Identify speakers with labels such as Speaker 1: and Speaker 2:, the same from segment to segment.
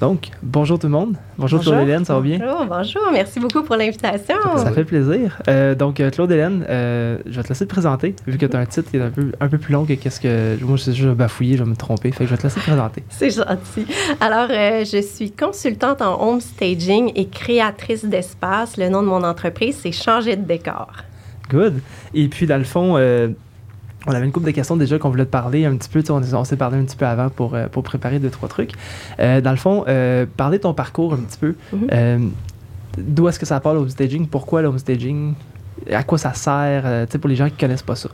Speaker 1: Donc, bonjour tout le monde. Bonjour, Claude-Hélène, ça va bien?
Speaker 2: Bonjour, bonjour. Merci beaucoup pour l'invitation.
Speaker 1: Ça fait plaisir. Euh, donc, euh, Claude-Hélène, euh, je vais te laisser te présenter, vu que tu as un titre qui est un peu, un peu plus long que qu'est-ce que. Moi, je sais juste bafouiller, je vais me tromper. Fait que je vais te laisser te présenter.
Speaker 2: C'est gentil. Alors, je suis consultante en home staging et créatrice d'espace. Le nom de mon entreprise, c'est Changer de décor.
Speaker 1: Good. Et puis, dans le fond, on avait une couple de questions déjà qu'on voulait te parler un petit peu. On, s'est parlé un petit peu avant pour, euh, pour préparer deux, trois trucs. Euh, dans le fond, euh, parler de ton parcours un petit peu. Mhm. D'où est-ce que ça parle au staging? Pourquoi le staging? À quoi ça sert? pour les gens qui ne connaissent pas ça.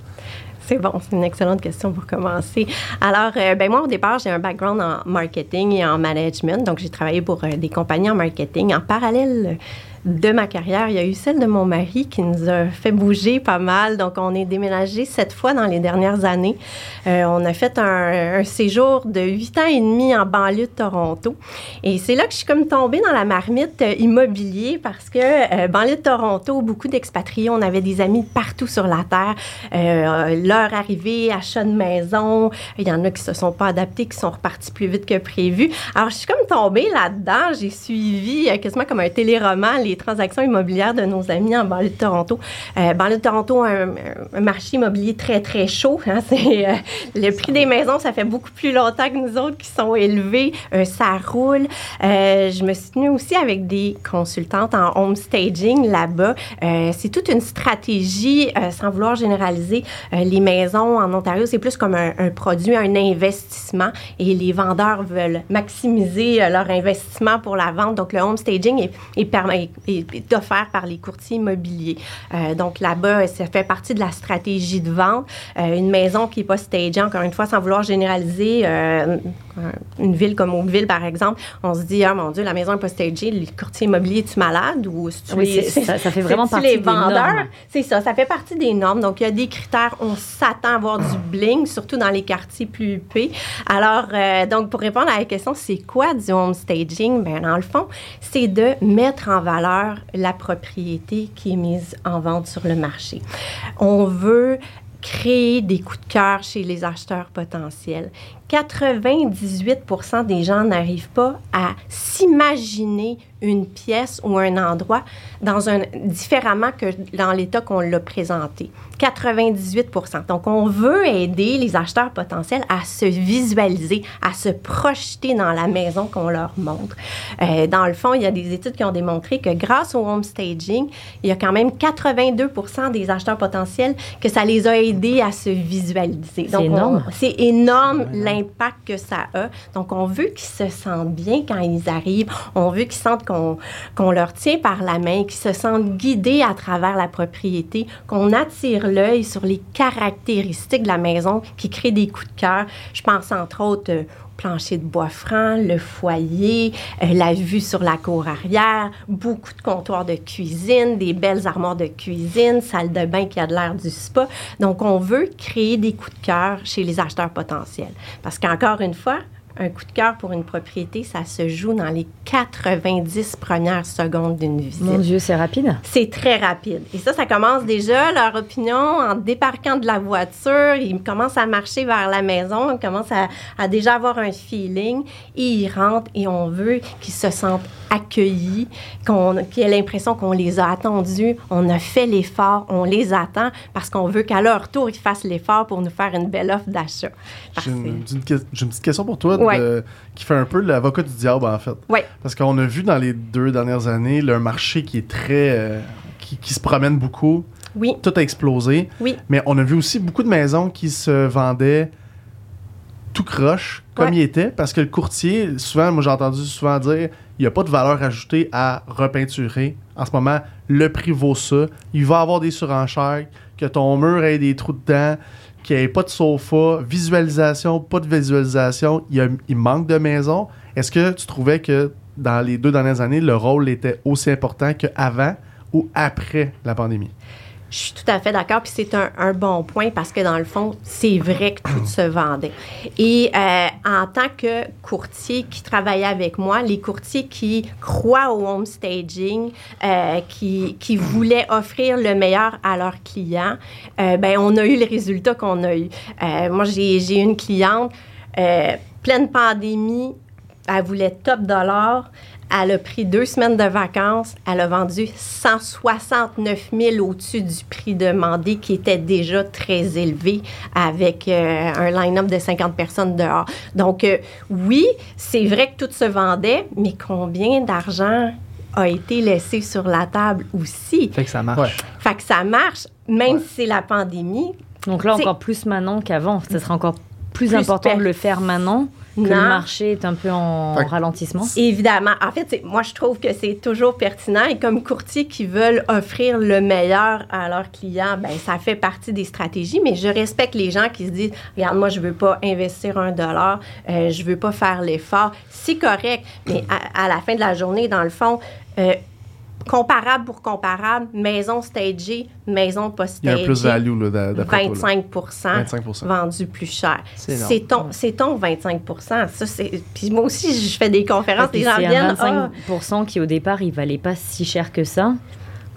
Speaker 2: C'est bon, c'est une excellente question pour commencer. Alors, ben moi, au départ, j'ai un background en marketing et en management. Donc, j'ai travaillé pour des compagnies en marketing. En parallèle, de ma carrière. Il y a eu celle de mon mari qui nous a fait bouger pas mal. Donc, on est déménagé sept fois dans les dernières années. Euh, on a fait un, séjour de huit ans et demi en banlieue de Toronto. Et c'est là que je suis comme tombée dans la marmite euh, immobilier parce que euh, banlieue de Toronto, beaucoup d'expatriés, on avait des amis partout sur la terre. leur arrivée, achat de maison, il y en a qui se sont pas adaptés, qui sont repartis plus vite que prévu. Alors, je suis comme tombée là-dedans. J'ai suivi quasiment comme un téléroman les transactions immobilières de nos amis en banlieue de Toronto. Euh, banlieue de Toronto, un, un, marché immobilier très, très chaud. Hein. c'est, euh, le prix des maisons, ça fait beaucoup plus longtemps que nous autres qui sont élevés. Euh, ça roule. Euh, je me suis tenue aussi avec des consultantes en home staging là-bas. c'est toute une stratégie, sans vouloir généraliser. les maisons en Ontario, c'est plus comme un, produit, un investissement et les vendeurs veulent maximiser leur investissement pour la vente. Donc, le home staging est, est, est, offert par les courtiers immobiliers. Euh, donc là-bas, ça fait partie de la stratégie de vente. Euh, une maison qui n'est pas stagée, encore une fois, sans vouloir généraliser, euh, une ville comme Oakville, par exemple, on se dit, ah mon Dieu, la maison n'est pas stagée, le courtier immobilier, es-tu malade? Ou
Speaker 3: oui, ça, ça, fait vraiment partie les vendeurs?
Speaker 2: C'est ça, ça fait partie des normes. Donc, il y a des critères, on s'attend à avoir du bling, surtout dans les quartiers plus huppés. Alors, donc, pour répondre à la question, c'est quoi du home staging? Bien, dans le fond, c'est de mettre en valeur la propriété qui est mise en vente sur le marché. On veut créer des coups de cœur chez les acheteurs potentiels. 98% des gens n'arrivent pas à s'imaginer une pièce ou un endroit dans un différemment que dans l'état qu'on l'a présenté. 98% Donc, on veut aider les acheteurs potentiels à se visualiser, à se projeter dans la maison qu'on leur montre. Euh, dans le fond, il y a des études qui ont démontré que grâce au home staging, il y a quand même 82% des acheteurs potentiels que ça les a aidés à se visualiser.
Speaker 3: C'est énorme.
Speaker 2: C'est énorme l'impact que ça a. Donc, on veut qu'ils se sentent bien quand ils arrivent. On veut qu'ils sentent qu'on leur tient par la main, qu'ils se sentent guidés à travers la propriété, qu'on attire l'œil sur les caractéristiques de la maison qui créent des coups de cœur. Je pense entre autres au euh, plancher de bois franc, le foyer, euh, la vue sur la cour arrière, beaucoup de comptoirs de cuisine, des belles armoires de cuisine, salle de bain qui a de l'air du spa. Donc, on veut créer des coups de cœur chez les acheteurs potentiels. Parce qu'encore une fois, un coup de cœur pour une propriété, ça se joue dans les 90 premières secondes d'une visite.
Speaker 3: Mon Dieu, c'est rapide.
Speaker 2: C'est très rapide. Et ça, ça commence déjà, leur opinion, en débarquant de la voiture, ils commencent à marcher vers la maison, ils commencent à, déjà avoir un feeling, et ils rentrent et on veut qu'ils se sentent accueillis, qu'on, qu'ils aient l'impression qu'on les a attendus, on a fait l'effort, on les attend parce qu'on veut qu'à leur tour, ils fassent l'effort pour nous faire une belle offre d'achat.
Speaker 4: J'ai une, petite question pour toi qui fait un peu l'avocat du diable, en fait. Parce qu'on a vu dans les deux dernières années le marché qui est très. Euh, qui, se promène beaucoup.
Speaker 2: Oui.
Speaker 4: Tout a explosé.
Speaker 2: Oui.
Speaker 4: Mais on a vu aussi beaucoup de maisons qui se vendaient tout croche, comme il était, parce que le courtier, souvent, moi j'ai entendu souvent dire, il n'y a pas de valeur ajoutée à repeinturer. En ce moment, le prix vaut ça. Il va avoir des surenchères, que ton mur ait des trous dedans, qu'il n'y ait pas de sofa, visualisation, pas de visualisation, il, il manque de maisons. Est-ce que tu trouvais que dans les deux dernières années, le rôle était aussi important qu'avant ou après la pandémie?
Speaker 2: Je suis tout à fait d'accord, puis c'est un, bon point parce que dans le fond, c'est vrai que tout se vendait. Et euh, en tant que courtier qui travaillait avec moi, les courtiers qui croient au home staging, euh, qui, voulaient offrir le meilleur à leurs clients, euh, ben on a eu le résultat qu'on a eu. moi, j'ai une cliente pleine pandémie, elle voulait top dollar. Elle a pris deux semaines de vacances. Elle a vendu 169 000 au-dessus du prix demandé, qui était déjà très élevé, avec euh, un line-up de 50 personnes dehors. Donc, euh, oui, c'est vrai que tout se vendait, mais combien d'argent a été laissé sur la table aussi?
Speaker 1: Fait que ça marche.
Speaker 2: Fait que ça marche, même si c'est la pandémie.
Speaker 3: Donc là, encore plus maintenant qu'avant. Ce sera encore plus, important de le faire maintenant que le marché est un peu en ralentissement?
Speaker 2: Évidemment. En fait, moi, je trouve que c'est toujours pertinent. Et comme courtier qui veulent offrir le meilleur à leurs clients, ben ça fait partie des stratégies. Mais je respecte les gens qui se disent, regarde, moi, je veux pas investir un dollar, euh, je veux pas faire l'effort. C'est correct. Mais à, la fin de la journée, dans le fond, euh, comparable pour comparable, maison stagée, maison pas stagée.
Speaker 4: Il y a un plus-value,
Speaker 2: là, 25, 25 vendu plus cher. C'est ton, ton 25 ça, Puis moi aussi, je fais des conférences, les gens viennent... 25
Speaker 3: ah! qui, au départ, il valait pas si cher que ça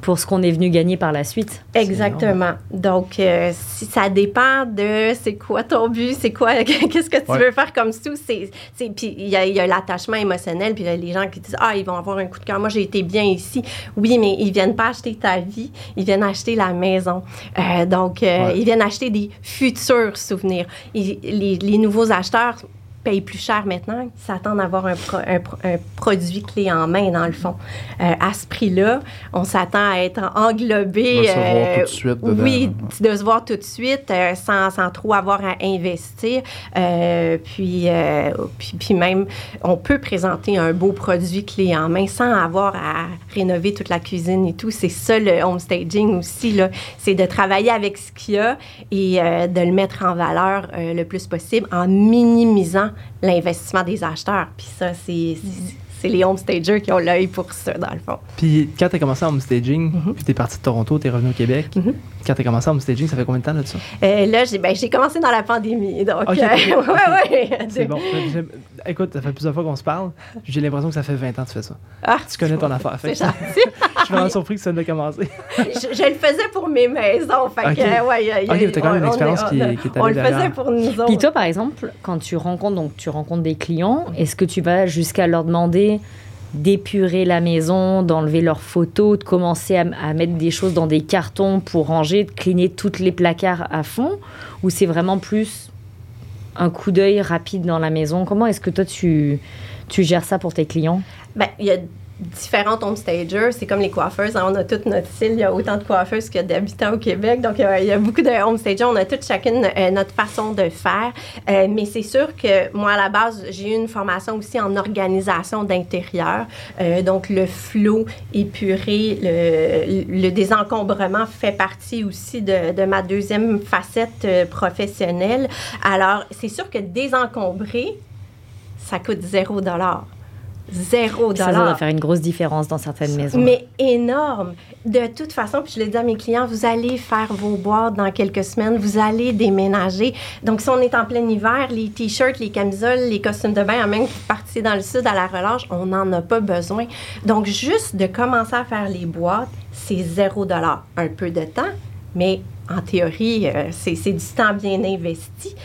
Speaker 3: pour ce qu'on est venu gagner par la suite.
Speaker 2: Exactement. Donc, euh, si ça dépend de c'est quoi ton but, c'est quoi, qu'est-ce que tu veux faire comme sous, c'est, puis il y a, l'attachement émotionnel, puis les gens qui disent ah ils vont avoir un coup de cœur, moi j'ai été bien ici, oui mais ils viennent pas acheter ta vie, ils viennent acheter la maison, euh, donc euh, ils viennent acheter des futurs souvenirs. les, les nouveaux acheteurs payent plus cher maintenant, s'attendent à avoir un, un, produit clé en main, dans le fond. Euh, à ce prix-là, on s'attend à être englobé.
Speaker 4: De se voir tout de suite.
Speaker 2: Oui, de se voir tout de suite euh, sans, sans, trop avoir à investir. Euh, puis, puis, puis, même, on peut présenter un beau produit clé en main sans avoir à rénover toute la cuisine et tout. C'est ça le homestaging aussi, là. C'est de travailler avec ce qu'il y a et de le mettre en valeur le plus possible en minimisant l'investissement des acheteurs. Puis ça, c'est c'est les homestagers qui ont l'œil pour ça, dans le fond.
Speaker 1: Puis quand tu as commencé en homestaging, mm puis tu es parti de Toronto, tu es revenu au Québec, mm-hmm. quand tu as commencé en homestaging, ça fait combien de temps là, de ça?
Speaker 2: Euh, là, j'ai ben, commencé dans la pandémie. Donc, okay, euh, ouais, ouais,
Speaker 1: C'est bon. Écoute, ça fait plusieurs fois qu'on se parle. J'ai l'impression que ça fait 20 ans que tu fais ça. Ah, tu connais ton affaire.
Speaker 2: C'est
Speaker 1: je suis vraiment surpris que ça ne commencé.
Speaker 2: je, je, le faisais pour mes maisons. Fait okay. que, ouais, y a,
Speaker 1: ok, tu as quand même une expérience qui, qui est
Speaker 2: On le faisait pour nous autres.
Speaker 3: Puis toi, par exemple, quand tu rencontres, donc, tu rencontres des clients, est-ce que tu vas jusqu'à leur demander d'épurer la maison, d'enlever leurs photos, de commencer à, mettre des choses dans des cartons pour ranger, de cleaner toutes les placards à fond? Ou c'est vraiment plus un coup d'œil rapide dans la maison? Comment est-ce que toi, tu, tu gères ça pour tes clients?
Speaker 2: Ben, Il y a différentes homestagers. C'est comme les coiffeuses. Hein. On a toute notre style. Il y a autant de coiffeuses que d'habitants au Québec. Donc, il y, a, beaucoup de homestagers. On a toutes chacune euh, notre façon de faire. Euh, mais c'est sûr que moi, à la base, j'ai eu une formation aussi en organisation d'intérieur. Euh, donc, le flot épuré, le, le, désencombrement fait partie aussi de, de ma deuxième facette professionnelle. Alors, c'est sûr que désencombrer, ça coûte zéro dollar. Zéro dollar. Ça
Speaker 3: doit faire une grosse différence dans certaines maisons.
Speaker 2: Mais énorme. De toute façon, puis je l'ai dit à mes clients, vous allez faire vos boîtes dans quelques semaines, vous allez déménager. Donc, si on est en plein hiver, les t-shirts, les camisoles, les costumes de bain, même partir dans le sud à la relâche, on n'en a pas besoin. Donc, juste de commencer à faire les boîtes, c'est zéro dollar. Un peu de temps, mais en théorie, euh, c'est du temps bien investi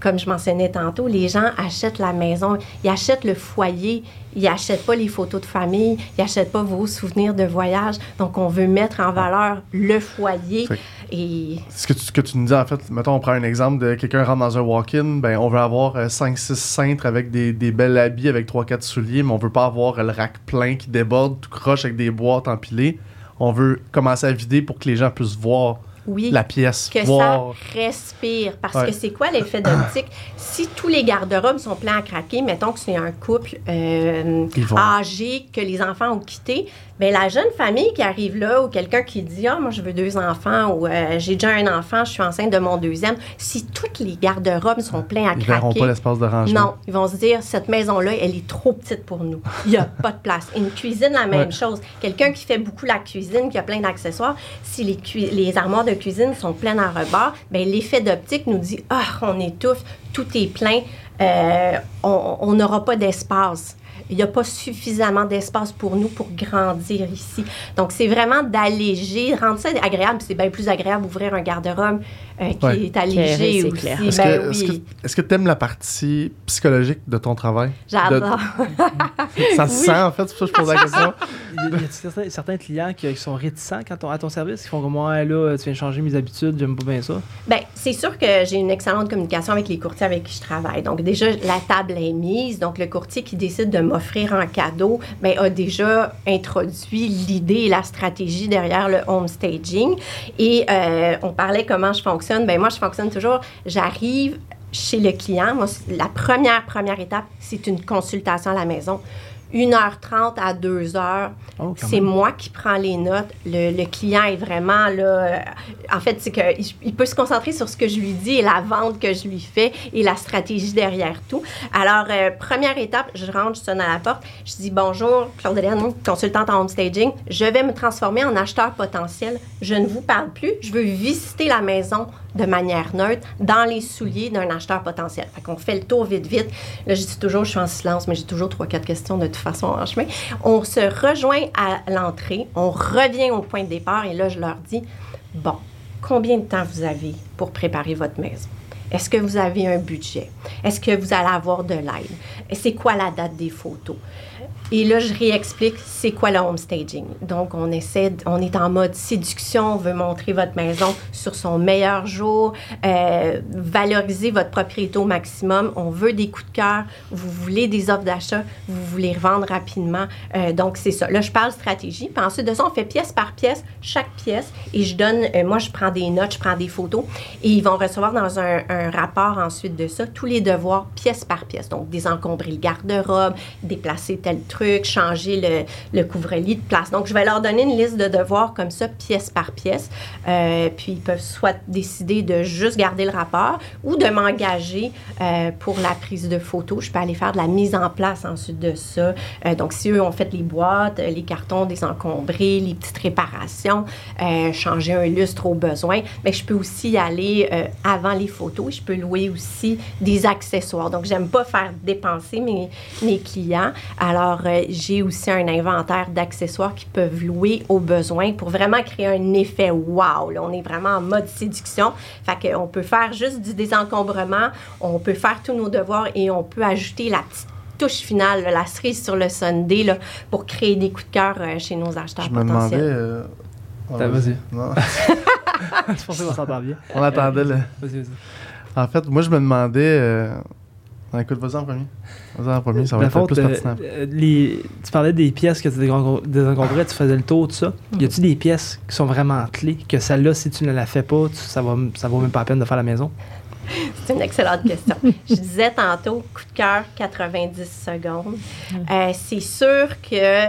Speaker 2: comme je mentionnais tantôt, les gens achètent la maison, ils achètent le foyer, ils n'achètent pas les photos de famille, ils n'achètent pas vos souvenirs de voyage. Donc, on veut mettre en valeur le foyer. Et...
Speaker 4: Ce que tu, ce que tu nous dis, en fait, mettons, on prend un exemple de quelqu'un rentre dans un walk-in, ben, on veut avoir 5-6 euh, cintres avec des, des belles habits, avec 3-4 souliers, mais on veut pas avoir le rack plein qui déborde, tout croche avec des boîtes empilées. On veut commencer à vider pour que les gens puissent voir oui, la pièce.
Speaker 2: Que ça respire. Parce que c'est quoi l'effet d'optique? si tous les garde-robes sont pleins à craquer, mettons que c'est un couple euh, âgé que les enfants ont quitté, Bien, la jeune famille qui arrive là ou quelqu'un qui dit Ah, moi, je veux deux enfants ou euh, j'ai déjà un enfant, je suis enceinte de mon deuxième, si toutes les garde-robes sont pleins à craquer.
Speaker 4: Ils verront pas l'espace de rangement.
Speaker 2: Non, ils vont se dire Cette maison-là, elle est trop petite pour nous. Il n'y a pas de place. Une cuisine, la même chose. Quelqu'un qui fait beaucoup la cuisine, qui a plein d'accessoires, si les, les armoires de cuisine sont pleines à rebord, bien, l'effet d'optique nous dit Ah, on étouffe, tout est plein, euh, on n'aura pas d'espace. Il n'y a pas suffisamment d'espace pour nous pour grandir ici. Donc, c'est vraiment d'alléger, rendre ça agréable. C'est bien plus agréable d'ouvrir un garde-robe euh, qui
Speaker 4: Ouais.
Speaker 2: est allégé aussi.
Speaker 3: clair.
Speaker 4: Est-ce
Speaker 2: Ben
Speaker 4: que
Speaker 2: oui,
Speaker 4: est-ce que tu aimes la partie psychologique de ton travail?
Speaker 2: j'adore.
Speaker 4: De- ça se
Speaker 2: Oui.
Speaker 4: sent, en fait, c'est pour ça que je pose la question.
Speaker 1: Y a- y a certains, certains clients qui, qui sont réticents quand on, à ton service, qui font comme moi, là, tu viens changer mes habitudes, j'aime pas bien ça?
Speaker 2: Bien, c'est sûr que j'ai une excellente communication avec les courtiers avec qui je travaille. Donc, déjà, la table est mise. Donc, le courtier qui décide de m'offrir un cadeau ben, a déjà introduit l'idée et la stratégie derrière le home staging. Et euh, on parlait comment je fonctionne. Ben moi, je fonctionne toujours. J'arrive chez le client. Moi, la première, première étape, c'est une consultation à la maison. 1h30 à 2h.
Speaker 1: Oh, quand
Speaker 2: c'est moi qui prends les notes. Le, le client est vraiment là. euh, en fait, c'est qu'il il peut se concentrer sur ce que je lui dis et la vente que je lui fais et la stratégie derrière tout. Alors, euh, première étape, je rentre, je sonne à la porte. Je dis bonjour, Claude Hélène, consultante en home staging. Je vais me transformer en acheteur potentiel. Je ne vous parle plus. Je veux visiter la maison de manière neutre dans les souliers d'un acheteur potentiel. Fait qu'on fait le tour vite, vite. Là, je dis toujours, je suis en silence, mais j'ai toujours trois, quatre questions de toute façon en chemin. On se rejoint à l'entrée, on revient au point de départ et là, je leur dis, bon, combien de temps vous avez pour préparer votre maison? Est-ce que vous avez un budget? Est-ce que vous allez avoir de l'aide? C'est quoi la date des photos? Et là, je réexplique c'est quoi le home staging? Donc, on essaie, on est en mode séduction, on veut montrer votre maison sur son meilleur jour, euh, valoriser votre propriété au maximum. On veut des coups de cœur, vous voulez des offres d'achat, vous voulez revendre rapidement. Euh, donc, c'est ça. Là, je parle stratégie. Puis ensuite de ça, on fait pièce par pièce, chaque pièce. Et je donne, euh, moi, je prends des notes, je prends des photos. Et ils vont recevoir dans un, un rapport ensuite de ça tous les devoirs pièce par pièce. Donc, désencombrer le garde-robe, déplacer tel truc, changer le, le couvre-lit de place. Donc, je vais leur donner une liste de devoirs comme ça, pièce par pièce. Euh, puis, ils peuvent soit décider de juste garder le rapport ou de m'engager euh, pour la prise de photos. Je peux aller faire de la mise en place ensuite de ça. Euh, donc, si eux ont fait les boîtes, les cartons désencombrés, les petites réparations, changer un lustre au besoin, mais je peux aussi aller avant les photos. Je peux louer aussi des accessoires. Donc, j'aime pas faire dépenser mes, mes clients. Alors, euh, j'ai aussi un inventaire d'accessoires qui peuvent louer au besoin pour vraiment créer un effet wow. Là, on est vraiment en mode séduction. Fait qu'on peut faire juste du désencombrement, on peut faire tous nos devoirs et on peut ajouter la petite touche finale, là, la cerise sur le sundae là, pour créer des coups de cœur euh, chez nos acheteurs
Speaker 4: Je me demandais.
Speaker 2: potentiels.
Speaker 4: euh,
Speaker 1: vas-y. Qu'on s'entend bien.
Speaker 4: on attendait le.
Speaker 1: Vas-y, vas-y.
Speaker 4: En fait, moi, je me demandais. euh, ah, écoute, vas-y en premier? Vas-y en premier, ça va être plus
Speaker 1: t'as-
Speaker 4: pertinent.
Speaker 1: euh, les- tu parlais des pièces que tu désencom- désencombrais, tu faisais le tour, tout ça. Y a-tu des pièces qui sont vraiment clés, que celle-là, si tu ne la fais pas, tu- ça, va, ça vaut même pas la peine de faire la maison?
Speaker 2: C'est une excellente question. Je disais tantôt, coup de cœur, 90 secondes. Euh, c'est sûr que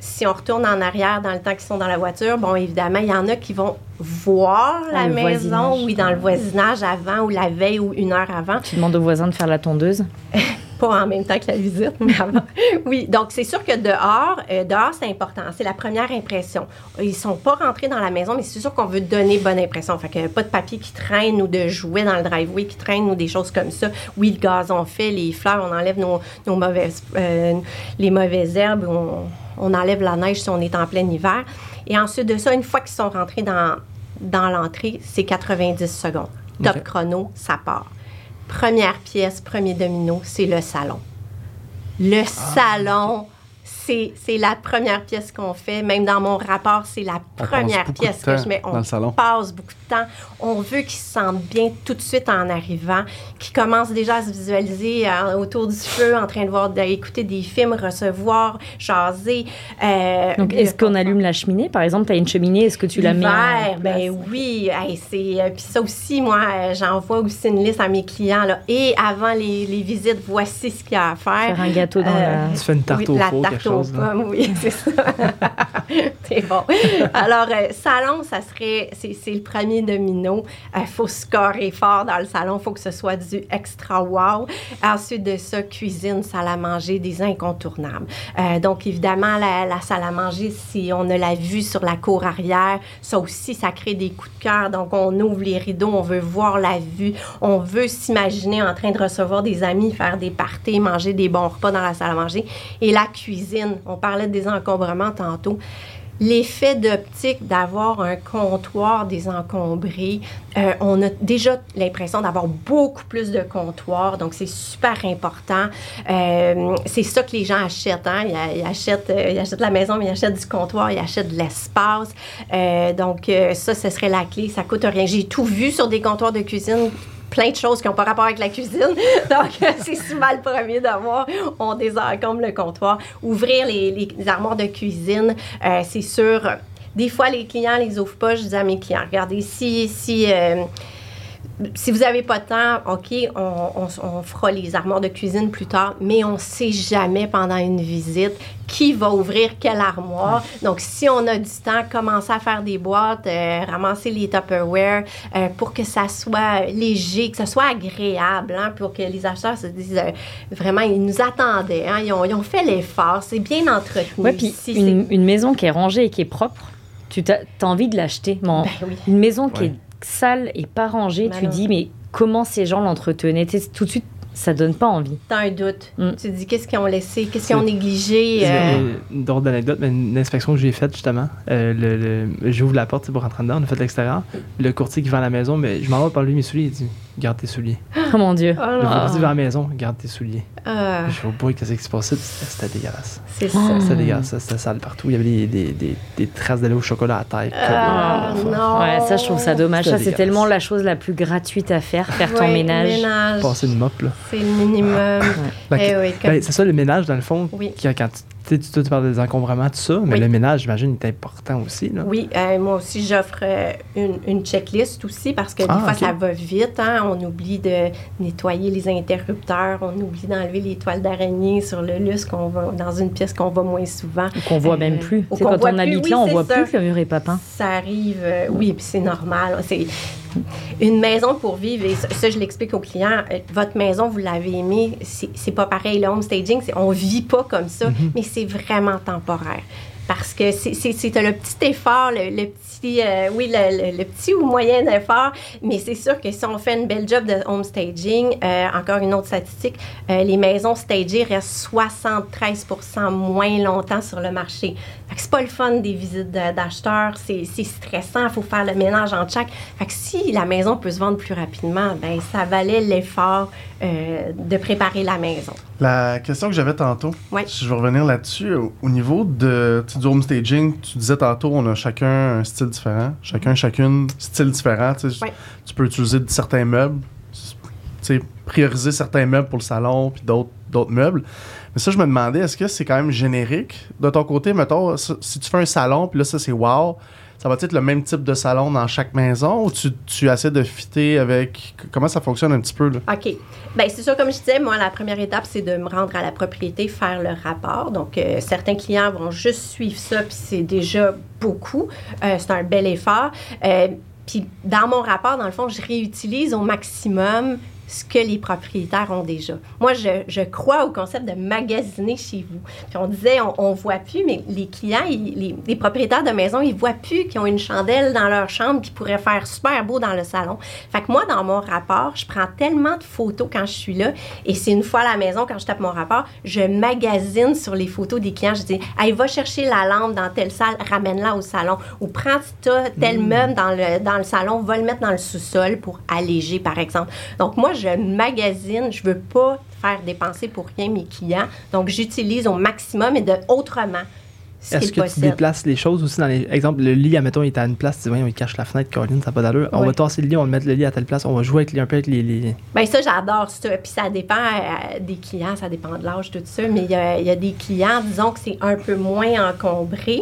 Speaker 2: si on retourne en arrière dans le temps qu'ils sont dans la voiture, bon, évidemment, il y en a qui vont voir
Speaker 3: Dans
Speaker 2: la maison,
Speaker 3: voisinage.
Speaker 2: oui, dans le voisinage avant ou la veille ou une heure avant.
Speaker 3: Tu demandes aux voisins de faire la tondeuse?
Speaker 2: Pas en même temps que la visite, mais avant. Oui, donc c'est sûr que dehors, euh, dehors, c'est important. C'est la première impression. Ils sont pas rentrés dans la maison, mais c'est sûr qu'on veut donner bonne impression. Fait que pas de papier qui traîne ou de jouets dans le driveway qui traînent ou des choses comme ça. Oui, le gazon fait, les fleurs, on enlève nos, nos mauvaises, euh, les mauvaises herbes, on, on enlève la neige si on est en plein hiver. Et ensuite de ça, une fois qu'ils sont rentrés dans, dans l'entrée, c'est 90 secondes. Top chrono, ça part. Première pièce, premier domino, c'est le salon. Le salon, c'est c'est la première pièce qu'on fait. Même dans mon rapport, c'est la première pièce que je mets.
Speaker 4: dans
Speaker 2: On
Speaker 4: le salon.
Speaker 2: passe beaucoup de temps. On veut qu'ils se sentent bien tout de suite en arrivant, qu'ils commencent déjà à se visualiser euh, autour du feu, en train de voir, d'écouter des films, recevoir, jaser. Euh,
Speaker 3: Donc, est-ce qu'on allume la cheminée? Par exemple, tu as une cheminée, est-ce que tu la mets en place?
Speaker 2: ben oui. Hey, c'est, euh, puis ça aussi, moi, j'envoie aussi une liste à mes clients. Là, et avant les, les visites, voici ce qu'il y a à faire.
Speaker 3: Faire un gâteau dans
Speaker 2: Euh,
Speaker 3: la...
Speaker 1: Tu fais une tarte
Speaker 2: oui,
Speaker 1: au
Speaker 2: la
Speaker 1: four,
Speaker 2: oui, c'est ça. c'est bon. Alors, euh, salon, ça serait, c'est le premier domino. Il faut scorer fort dans le salon. Il faut que ce soit du extra wow. Ensuite de ça, cuisine, salle à manger, des incontournables. donc, évidemment, la, la, salle à manger, si on a la vue sur la cour arrière, ça aussi, ça crée des coups de cœur. Donc, on ouvre les rideaux, on veut voir la vue, on veut s'imaginer en train de recevoir des amis, faire des parties, manger des bons repas dans la salle à manger. Et la cuisine, on parlait des encombrements tantôt l'effet d'optique d'avoir un comptoir désencombré, euh, on a déjà l'impression d'avoir beaucoup plus de comptoirs, donc c'est super important. Euh, c'est ça que les gens achètent. Hein? Ils, achètent, euh, ils achètent la maison, mais ils achètent du comptoir, ils achètent de l'espace. donc ça, ce serait la clé. Ça coûte rien. J'ai tout vu sur des comptoirs de cuisine plein de choses qui n'ont pas rapport avec la cuisine. Donc, c'est souvent le premier d'avoir. On désencombre le comptoir. Ouvrir les, armoires de cuisine, euh, c'est sûr. Des fois, les clients les ouvrent pas. Je dis à mes clients, regardez, si, si euh, si vous n'avez pas de temps, OK, on, fera les armoires de cuisine plus tard, mais on ne sait jamais pendant une visite qui va ouvrir quelle armoire. Donc, si on a du temps, commencer à faire des boîtes, euh, ramasser les Tupperware euh, pour que ça soit léger, que ça soit agréable, hein, pour que les acheteurs se disent euh, vraiment, ils nous attendaient, hein, ils, ont, fait l'effort, c'est bien entretenu.
Speaker 3: Oui, puis une, maison qui est rangée et qui est propre, tu as, envie de l'acheter. Ben une maison qui est sale et pas rangée, tu dis, mais comment ces gens l'entretenaient? Tout de suite, ça donne pas envie.
Speaker 2: T'as un doute. Mm. Tu te dis qu'est-ce qu'ils ont laissé, qu'est-ce qu'ils ont négligé?
Speaker 1: Euh... D'ordre d'anecdote, mais une inspection que j'ai faite justement, euh, le, j'ouvre la porte pour rentrer dedans, on a fait l'extérieur. Le courtier qui vend la maison, mais je m'en vais par lui mes souliers, il dit garde tes souliers.
Speaker 3: Oh mon Dieu.
Speaker 1: Oh le courtier va à la maison, garde tes souliers. Ah. Je vois pas qu'est-ce qui se passait, c'était dégueulasse.
Speaker 2: C'est ça.
Speaker 1: C'était dégueulasse, c'était sale partout. Il y avait des, des, des, traces d'aller au chocolat à terre.
Speaker 2: Ah, non.
Speaker 3: Ouais, ça, je trouve ça dommage. Ça, c'est tellement la chose la plus gratuite à faire, faire ton ménage.
Speaker 2: ménage.
Speaker 1: Passer une mop, là.
Speaker 2: C'est le minimum. Eh oui,
Speaker 1: ben, c'est ça, le ménage, dans le fond, oui. qui, quand tu tu, tu, parles des encombrements, tout ça, mais le ménage, j'imagine, est important aussi. Là.
Speaker 2: Oui, euh, moi aussi, j'offre euh, une, une, checklist aussi parce que des ah, fois, ça va vite. Hein? On oublie de nettoyer les interrupteurs, on oublie d'enlever les toiles d'araignée sur le lustre qu'on va, dans une pièce qu'on voit moins souvent.
Speaker 3: Qu'on voit même euh, plus. Quand on habite là, on voit plus que le mur est papin.
Speaker 2: Ça arrive, oui, puis c'est normal. C'est une maison pour vivre, et ça, je l'explique aux clients, euh, votre maison, vous l'avez aimée, c'est pas pareil. Le home staging, on vit pas comme ça, mm-hmm. mais c'est vraiment temporaire. Parce que c'est le petit effort, le, petit, euh, oui, le, petit ou moyen effort, mais c'est sûr que si on fait une belle job de home staging, euh, encore une autre statistique, les maisons stagées restent 73% moins longtemps sur le marché. Fait que c'est pas le fun des visites d'acheteurs, c'est stressant, il faut faire le ménage en chaque. Fait que si la maison peut se vendre plus rapidement, ben ça valait l'effort euh, de préparer la maison.
Speaker 4: La question que j'avais tantôt, si je veux revenir là-dessus, au, niveau de, du home staging, tu disais tantôt, on a chacun un style différent, chacun, chacune, style différent. Tu peux utiliser certains meubles, prioriser certains meubles pour le salon, puis d'autres meubles. Mais ça, je me demandais, est-ce que c'est quand même générique? De ton côté, mettons, si tu fais un salon, puis là, ça, c'est wow, ça va être le même type de salon dans chaque maison ou tu, tu essaies de fitter avec? Comment ça fonctionne un petit peu? Là?
Speaker 2: OK. Bien, c'est sûr, comme je disais, moi, la première étape, c'est de me rendre à la propriété, faire le rapport. Donc, euh, certains clients vont juste suivre ça, puis c'est déjà beaucoup. Euh, c'est un bel effort. Euh, puis, dans mon rapport, dans le fond, je réutilise au maximum ce que les propriétaires ont déjà. Moi, je, je, crois au concept de magasiner chez vous. Puis on disait, on, ne voit plus, mais les clients, les, les, propriétaires de maisons, ils voient plus qu'ils ont une chandelle dans leur chambre qui pourrait faire super beau dans le salon. Fait que moi, dans mon rapport, je prends tellement de photos quand je suis là, et c'est une fois à la maison, quand je tape mon rapport, je magasine sur les photos des clients. Je dis, hey, va chercher la lampe dans telle salle, ramène-la au salon, ou prends tel mmh. meuble dans le, dans le salon, va le mettre dans le sous-sol pour alléger, par exemple. Donc, moi, je magasine, je veux pas faire dépenser pour rien mes clients. Donc, j'utilise au maximum et de autrement.
Speaker 1: Est-ce que tu déplaces les choses aussi dans les. Exemple, le lit, admettons, il est à une place, tu dis, voyons, il cache la fenêtre, Caroline, ça n'a pas d'allure. On va tasser le lit, on va mettre le lit à telle place, on va jouer avec, un peu avec les. les...
Speaker 2: Bien, ça, j'adore ça. Puis ça dépend euh, des clients, ça dépend de l'âge, tout ça. Mais il y, a des clients, disons que c'est un peu moins encombré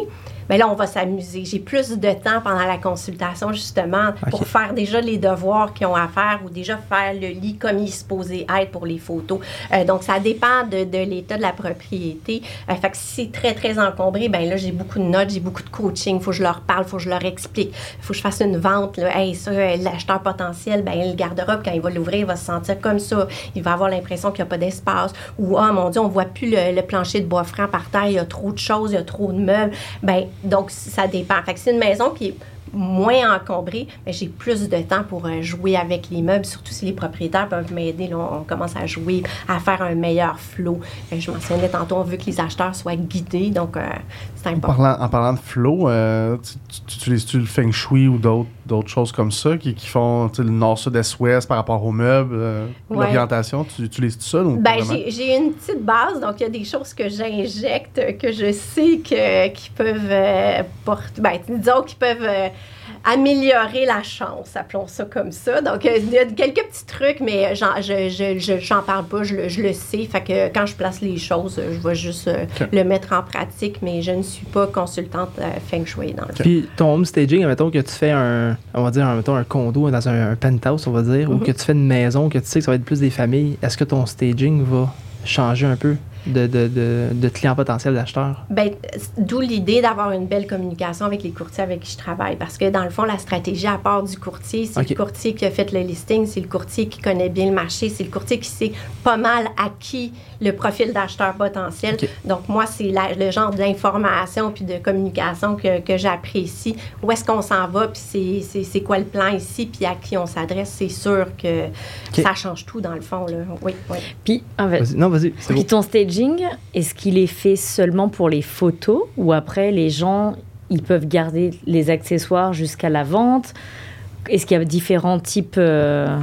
Speaker 2: Mais là, on va s'amuser. J'ai plus de temps pendant la consultation, justement, pour faire déjà les devoirs qu'ils ont à faire ou déjà faire le lit comme il est supposé être pour les photos. Euh, donc, ça dépend de, de l'état de la propriété. Euh, fait que si c'est très, très encombré, ben là, j'ai beaucoup de notes, j'ai beaucoup de coaching. Il faut que je leur parle, il faut que je leur explique. Il faut que je fasse une vente. Là. Hey, ça, l'acheteur potentiel, ben le garde-robe, quand il va l'ouvrir, il va se sentir comme ça. Il va avoir l'impression qu'il n'y a pas d'espace. Ou, ah, mon Dieu, on voit plus le, plancher de bois franc par terre, il y a trop de choses, il y a trop de meubles. Ben, donc, ça dépend. Fait que c'est une maison qui est moins encombré, mais j'ai plus de temps pour euh, jouer avec les meubles, surtout si les propriétaires peuvent m'aider. on commence à jouer, à faire un meilleur flow. Euh, je mentionnais tantôt, on veut que les acheteurs soient guidés, donc euh, c'est important.
Speaker 4: En parlant, de flow, tu, utilises-tu le feng shui ou d'autres choses comme ça qui, font le nord, sud, est, ouest par rapport aux meubles, l'orientation? Tu utilises ça?
Speaker 2: ben, j'ai une petite base, donc il y a des choses que j'injecte, que je sais que, qui peuvent porter, ben, disons, qui peuvent améliorer la chance, appelons ça comme ça. Donc, euh, il y a quelques petits trucs, mais j'en, je, parle pas, je le, sais. Fait que quand je place les choses, je vais juste euh, le mettre en pratique, mais je ne suis pas consultante euh, Feng Shui dans le
Speaker 1: Puis ton home staging, admettons que tu fais un, on va dire, un condo dans un, penthouse, on va dire, ou mhm. que tu fais une maison, que tu sais que ça va être plus des familles, est-ce que ton staging va changer un peu? De, de, de, de clients potentiels d'acheteurs?
Speaker 2: Ben, d'où l'idée d'avoir une belle communication avec les courtiers avec qui je travaille. Parce que dans le fond, la stratégie à part du courtier, c'est le courtier qui a fait le listing, c'est le courtier qui connaît bien le marché, c'est le courtier qui sait pas mal à qui le profil d'acheteur potentiel. Donc, moi, c'est le genre d'information puis de communication que, que j'apprécie. Où est-ce qu'on s'en va, puis c'est quoi le plan ici, puis à qui on s'adresse. C'est sûr que ça change tout, dans le fond. Là. Oui, oui.
Speaker 3: Puis, en fait, non, vas-y. Puis ton est-ce qu'il est fait seulement pour les photos ou après, les gens, ils peuvent garder les accessoires jusqu'à la vente? Est-ce qu'il y a différents types... Euh,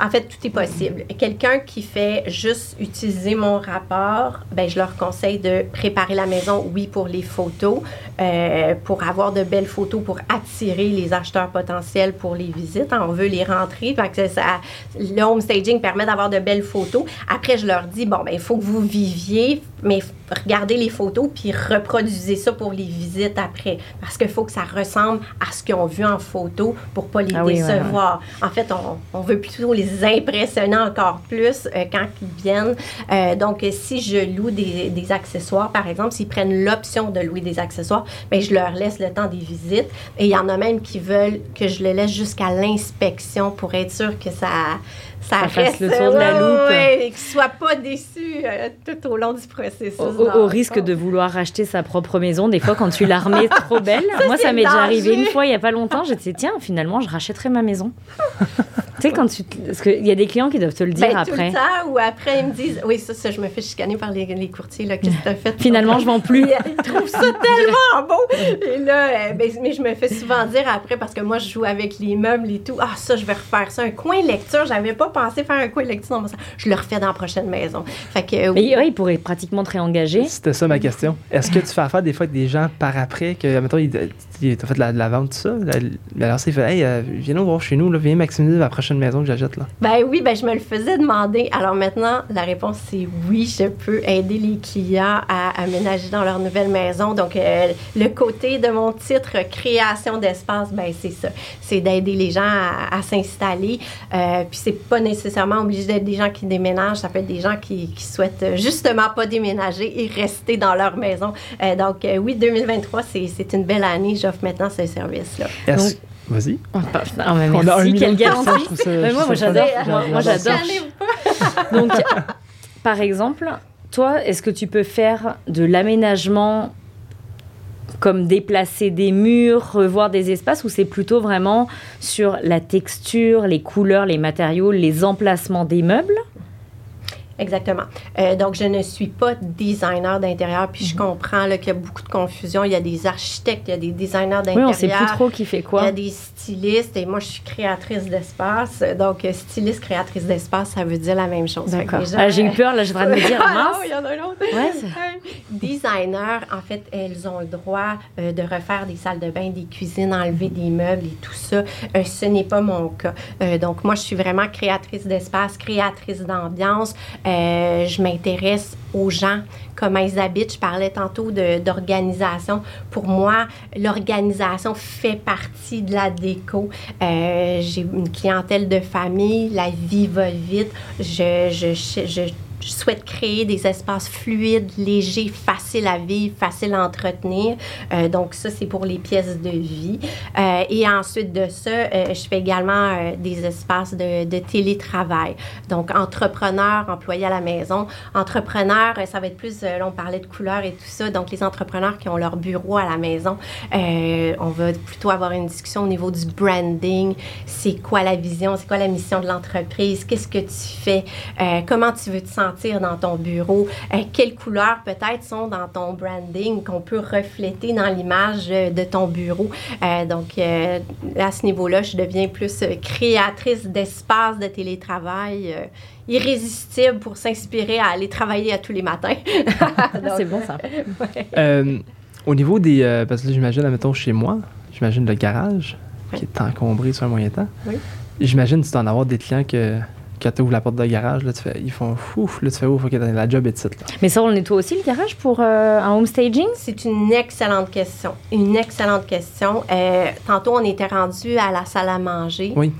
Speaker 2: en fait, tout est possible. Quelqu'un qui fait juste utiliser mon rapport, ben, je leur conseille de préparer la maison, oui, pour les photos, euh, pour avoir de belles photos, pour attirer les acheteurs potentiels pour les visites. On veut les rentrer. que ça, le home staging permet d'avoir de belles photos. Après, je leur dis, bon, ben, il faut que vous viviez, mais regardez les photos puis reproduisez ça pour les visites après. Parce qu'il faut que ça ressemble à ce qu'ils ont vu en photo pour pas les ah décevoir. En fait, on, on, veut plutôt les impressionner encore plus euh, quand ils viennent. Euh, donc, si je loue des, des accessoires, par exemple, s'ils prennent l'option de louer des accessoires, bien, je leur laisse le temps des visites. Et il y en a même qui veulent que je les laisse jusqu'à l'inspection pour être sûr que ça ça, reste le tour de la loupe. et qu'ils ne soient pas déçus euh, tout au long du processus.
Speaker 3: Au, risque de vouloir acheter sa propre maison, des fois, quand tu la remets trop belle. Moi, ça m'est déjà arrivé une fois il n'y a pas longtemps. J'ai dit, tiens, finalement, je rachèterai ma maison. tu sais, quand tu. Parce qu'il y a des clients qui doivent te le dire ben, après.
Speaker 2: Tout le temps, ou après, ils me disent, oui, ça, ça je me fais chicaner par les, les courtiers, là, qu'est-ce que tu as fait?
Speaker 3: Finalement, je vends plus.
Speaker 2: Ils, trouvent ça tellement bon. Et là, euh, ben, mais je me fais souvent dire après, parce que moi, je joue avec les meubles et tout, ah, ça, je vais refaire ça. Un coin lecture, j'avais pas pensé faire un dans mon Je le refais dans la prochaine maison. Fait que,
Speaker 3: oui. Mais il pourrait pratiquement te réengager.
Speaker 1: C'était ça ma question. Est-ce que tu fais affaire des fois avec des gens par après que, mettons, ils t'ont fait de la, vente, tout ça? alors, c'est fait, hey, euh, viens nous voir chez nous, là, viens maximiser la prochaine maison que j'achète. là.
Speaker 2: Ben oui, ben je me le faisais demander. Alors maintenant, la réponse, c'est oui, je peux aider les clients à aménager dans leur nouvelle maison. Donc, euh, le côté de mon titre création d'espace, ben c'est ça. C'est d'aider les gens à, s'installer. Euh, puis c'est pas nécessairement obligé d'être des gens qui déménagent, ça peut être des gens qui, qui souhaitent justement pas déménager et rester dans leur maison. Euh, donc, euh, oui, 2023, c'est une belle année. J'offre maintenant ce service-là.
Speaker 1: Vas-y.
Speaker 3: Oh, merci, quelle garantie. moi, j'adore. Moi, j'adore. Donc, par exemple, toi, est-ce que tu peux faire de l'aménagement comme déplacer des murs, revoir des espaces, ou c'est plutôt vraiment sur la texture, les couleurs, les matériaux, les emplacements des meubles?
Speaker 2: Exactement. Euh, donc, je ne suis pas designer d'intérieur, puis je mhm. comprends qu'il y a beaucoup de confusion. Il y a des architectes, il y a des designers d'intérieur. Oui, on
Speaker 3: ne sait plus trop qui fait quoi.
Speaker 2: Il y a des stylistes, et moi, je suis créatrice d'espace. Donc, euh, styliste, créatrice d'espace, ça veut dire la même chose.
Speaker 3: D'accord. Ah, j'ai eu peur, là, je voudrais me dire,
Speaker 2: ah, non, il y en a un autre. Ouais, Designer, en fait, elles ont le droit euh, de refaire des salles de bain, des cuisines, enlever des meubles et tout ça. ce n'est pas mon cas. donc, moi, je suis vraiment créatrice d'espace, créatrice d'ambiance. Euh, je m'intéresse aux gens, comment ils habitent. Je parlais tantôt d'organisation. Pour moi, l'organisation fait partie de la déco. Euh, J'ai une clientèle de famille, la vie va vite. Je souhaite créer des espaces fluides, légers, faciles à vivre, faciles à entretenir. Euh, donc ça, c'est pour les pièces de vie. Euh, et ensuite de ça, euh, je fais également des espaces de, télétravail. Donc entrepreneurs, employés à la maison. Entrepreneurs, ça va être plus, là on parlait de couleurs et tout ça. Donc les entrepreneurs qui ont leur bureau à la maison, on va plutôt avoir une discussion au niveau du branding. C'est quoi la vision? C'est quoi la mission de l'entreprise? Qu'est-ce que tu fais? Comment tu veux te sentir dans ton bureau? Euh, quelles couleurs peut-être sont dans ton branding qu'on peut refléter dans l'image euh, de ton bureau? Euh, donc, euh, à ce niveau-là, je deviens plus créatrice d'espace de télétravail. euh, irrésistible pour s'inspirer à aller travailler à tous les matins.
Speaker 3: C'est bon ça.
Speaker 1: Euh, au niveau des. euh, parce que là, j'imagine, mettons, chez moi, j'imagine le garage qui est encombré sur un moyen temps.
Speaker 2: Oui.
Speaker 1: J'imagine que tu dois en avoir des clients que. Quand tu ouvres la porte de garage, là, tu fais, ils font ouf, là, tu fais ouf, ok, la job est. Là.
Speaker 3: Mais ça, on nettoie aussi le garage pour euh, un home staging?
Speaker 2: C'est une excellente question. Une excellente question. Euh, tantôt, on était rendu à la salle à manger.
Speaker 1: Oui.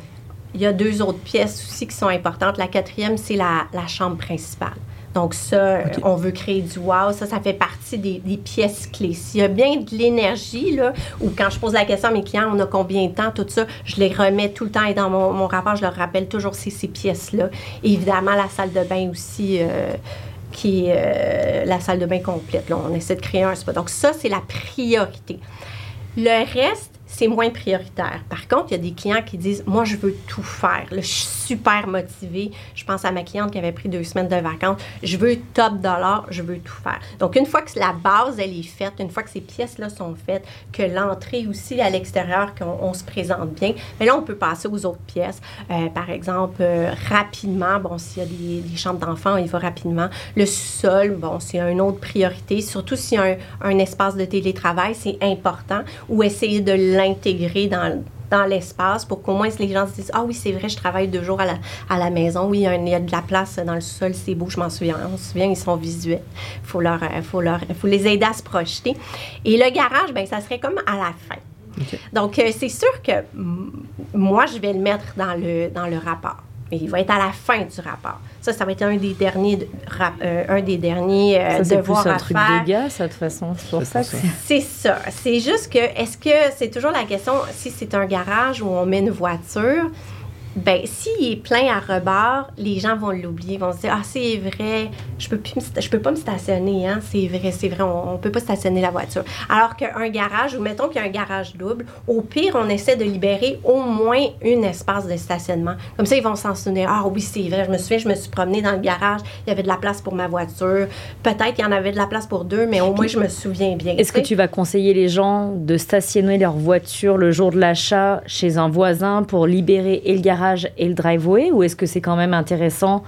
Speaker 2: Il y a deux autres pièces aussi qui sont importantes. La quatrième, c'est la, la chambre principale. Donc ça, euh, on veut créer du wow. Ça, ça fait partie des, des pièces clés. S'il y a bien de l'énergie, là, ou quand je pose la question à mes clients, on a combien de temps, tout ça, je les remets tout le temps et dans mon, mon rapport, je leur rappelle toujours ces, ces pièces-là. Évidemment, la salle de bain aussi. euh, qui est euh, la salle de bain complète. Là. On essaie de créer un spa. Donc ça, c'est la priorité. Le reste, c'est moins prioritaire. Par contre, il y a des clients qui disent Moi, je veux tout faire. Là, je suis super motivée. Je pense à ma cliente qui avait pris deux semaines de vacances. Je veux top dollar, je veux tout faire. Donc, une fois que la base, elle est faite, une fois que ces pièces-là sont faites, que l'entrée aussi à l'extérieur, qu'on on se présente bien, mais là, on peut passer aux autres pièces. Euh, par exemple, euh, rapidement, bon, s'il y a des, chambres d'enfants, il va rapidement. Le sous-sol, bon, c'est une autre priorité, surtout s'il y a un, un espace de télétravail, c'est important, ou essayer de l'intégrer dans dans l'espace pour qu'au moins les gens se disent ah oui c'est vrai je travaille deux jours à la, à la maison. Oui il y, a, un- il y a de la place dans le sol c'est beau je m'en souviens on se souvient ils sont visuels. Faut leur faut leur faut les aider à se projeter. Et le garage ben ça serait comme à la fin. Donc euh, c'est sûr que moi je vais le mettre dans le dans le rapport mais il va être à la fin du rapport ça ça va être un des derniers de- rap- euh, un des derniers euh,
Speaker 3: Ça, c'est plus
Speaker 2: devoirs
Speaker 3: un
Speaker 2: à
Speaker 3: truc
Speaker 2: faire
Speaker 3: de gars, ça, de toute façon. C'est pour ça c'est
Speaker 2: ça. C'est juste que, est-ce que c'est toujours la question, si c'est un garage où on met une voiture, ben s'il est plein à rebord, les gens vont l'oublier, vont se dire ah c'est vrai, je peux plus, je peux pas me stationner, hein, c'est vrai, c'est vrai, on, on peut pas stationner la voiture. Alors qu'un garage, ou mettons qu'il y a un garage double, au pire on essaie de libérer au moins un espace de stationnement. Comme ça ils vont s'en souvenir ah oui c'est vrai, je me souviens, je me suis promenée dans le garage, il y avait de la place pour ma voiture, peut-être qu'il y en avait de la place pour deux, mais au moins je me souviens bien.
Speaker 3: Est-ce que
Speaker 2: tu
Speaker 3: vas conseiller les gens de stationner leur voiture le jour de l'achat chez un voisin pour libérer et le garage et le driveway ou est-ce que c'est quand même intéressant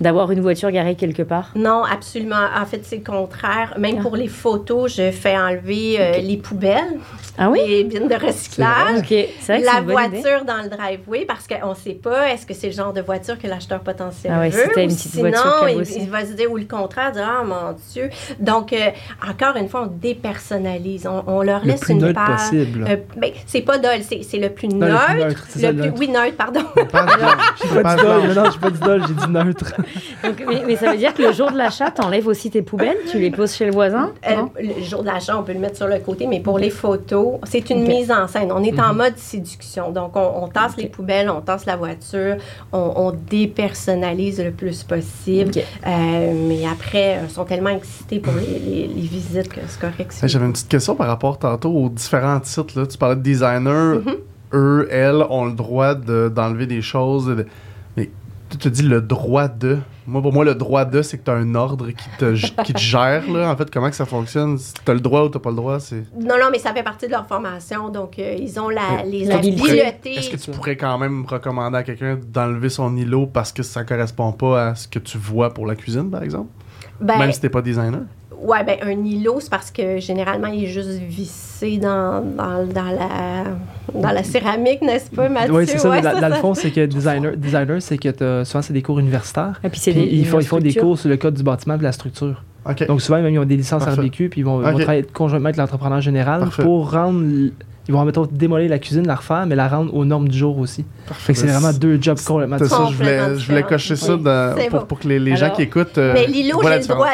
Speaker 3: d'avoir une voiture garée quelque part?
Speaker 2: Non, absolument. En fait, c'est le contraire. Même
Speaker 3: Ah.
Speaker 2: pour les photos, je fais enlever euh, les poubelles,
Speaker 3: Ah oui?
Speaker 2: les bines de recyclage.
Speaker 3: Vrai
Speaker 2: La
Speaker 3: une bonne idée.
Speaker 2: voiture dans le driveway parce qu'on ne sait pas est-ce que c'est le genre de voiture que l'acheteur potentiel
Speaker 3: Ah ouais,
Speaker 2: veut. ou
Speaker 3: une petite
Speaker 2: sinon,
Speaker 3: voiture
Speaker 2: il, il va se dire, ou le contraire, dire Ah mon Dieu. Donc, euh, encore une fois, on dépersonnalise. On, on leur
Speaker 1: Le
Speaker 2: laisse
Speaker 1: plus
Speaker 2: une
Speaker 1: neutre
Speaker 2: part.
Speaker 1: possible.
Speaker 2: Euh, ben, c'est pas dol, c'est c'est le plus
Speaker 1: Non, le
Speaker 2: neutre.
Speaker 1: plus neutre, c'est ça,
Speaker 2: le plus-
Speaker 1: neutre.
Speaker 2: oui, neutre, pardon.
Speaker 4: Pas
Speaker 1: pas
Speaker 4: pas
Speaker 1: non, j'ai pas dit dol, j'ai dit neutre.
Speaker 3: Donc, mais, mais ça veut dire que le jour de l'achat, t'enlèves aussi tes poubelles, tu les poses chez le voisin
Speaker 2: Euh, le jour de l'achat, on peut le mettre sur le côté, mais pour les photos, c'est une mise en scène. On est en
Speaker 1: Mhm.
Speaker 2: mode séduction. Donc, on, on tasse les poubelles, on tasse la voiture, on, on dépersonnalise le plus possible. Euh, mais après, ils sont tellement excités pour les, les- les visites que c'est correct.
Speaker 4: Hey, J'avais une petite question par rapport tantôt aux différents titres. Là. Tu parlais de designer. Eux, elles, ont le droit de- d'enlever des choses. et de- Mais tu te dis le droit de. Moi, pour moi, le droit de, c'est que tu as un ordre qui te, qui te gère. Là. En fait, comment que ça fonctionne? Si tu as le droit ou tu pas le droit, c'est.
Speaker 2: Non, non, mais ça fait partie de leur formation. Donc, euh, ils ont la, les habiletés.
Speaker 4: Est-ce que tu pourrais quand même recommander à quelqu'un d'enlever son îlot parce que ça correspond pas à ce que tu vois pour la cuisine, par exemple?
Speaker 2: Ben,
Speaker 4: même si t'es pas designer?
Speaker 2: Ouais, ben un îlot, c'est parce que généralement, il est juste vissé dans, dans, dans la, dans la céramique, n'est-ce pas, Mathieu?
Speaker 1: Oui, c'est ça.
Speaker 2: Ouais,
Speaker 1: dans, dans le fond, c'est que designer, designer c'est que t'as- souvent, c'est des cours universitaires.
Speaker 3: Et puis c'est
Speaker 1: Puis
Speaker 3: des,
Speaker 1: ils, font, ils font des cours sur le code du bâtiment et de la structure. Donc souvent, même, ils ont des licences
Speaker 4: Parfait.
Speaker 1: RBQ, puis ils vont, travailler conjointement avec l'entrepreneur général
Speaker 4: Parfait.
Speaker 1: pour rendre. Ils vont, mettons, démolir la cuisine, la refaire, mais la rendre aux normes du jour aussi. Fait que c'est vraiment deux jobs complètement
Speaker 4: C'est ça,
Speaker 1: différents.
Speaker 4: je voulais, je voulais cocher ça
Speaker 2: Oui.
Speaker 4: dans-
Speaker 2: C'est
Speaker 4: pour,
Speaker 2: bon.
Speaker 4: pour que les, les gens qui écoutent. euh,
Speaker 2: Mais l'îlot, j'ai le droit.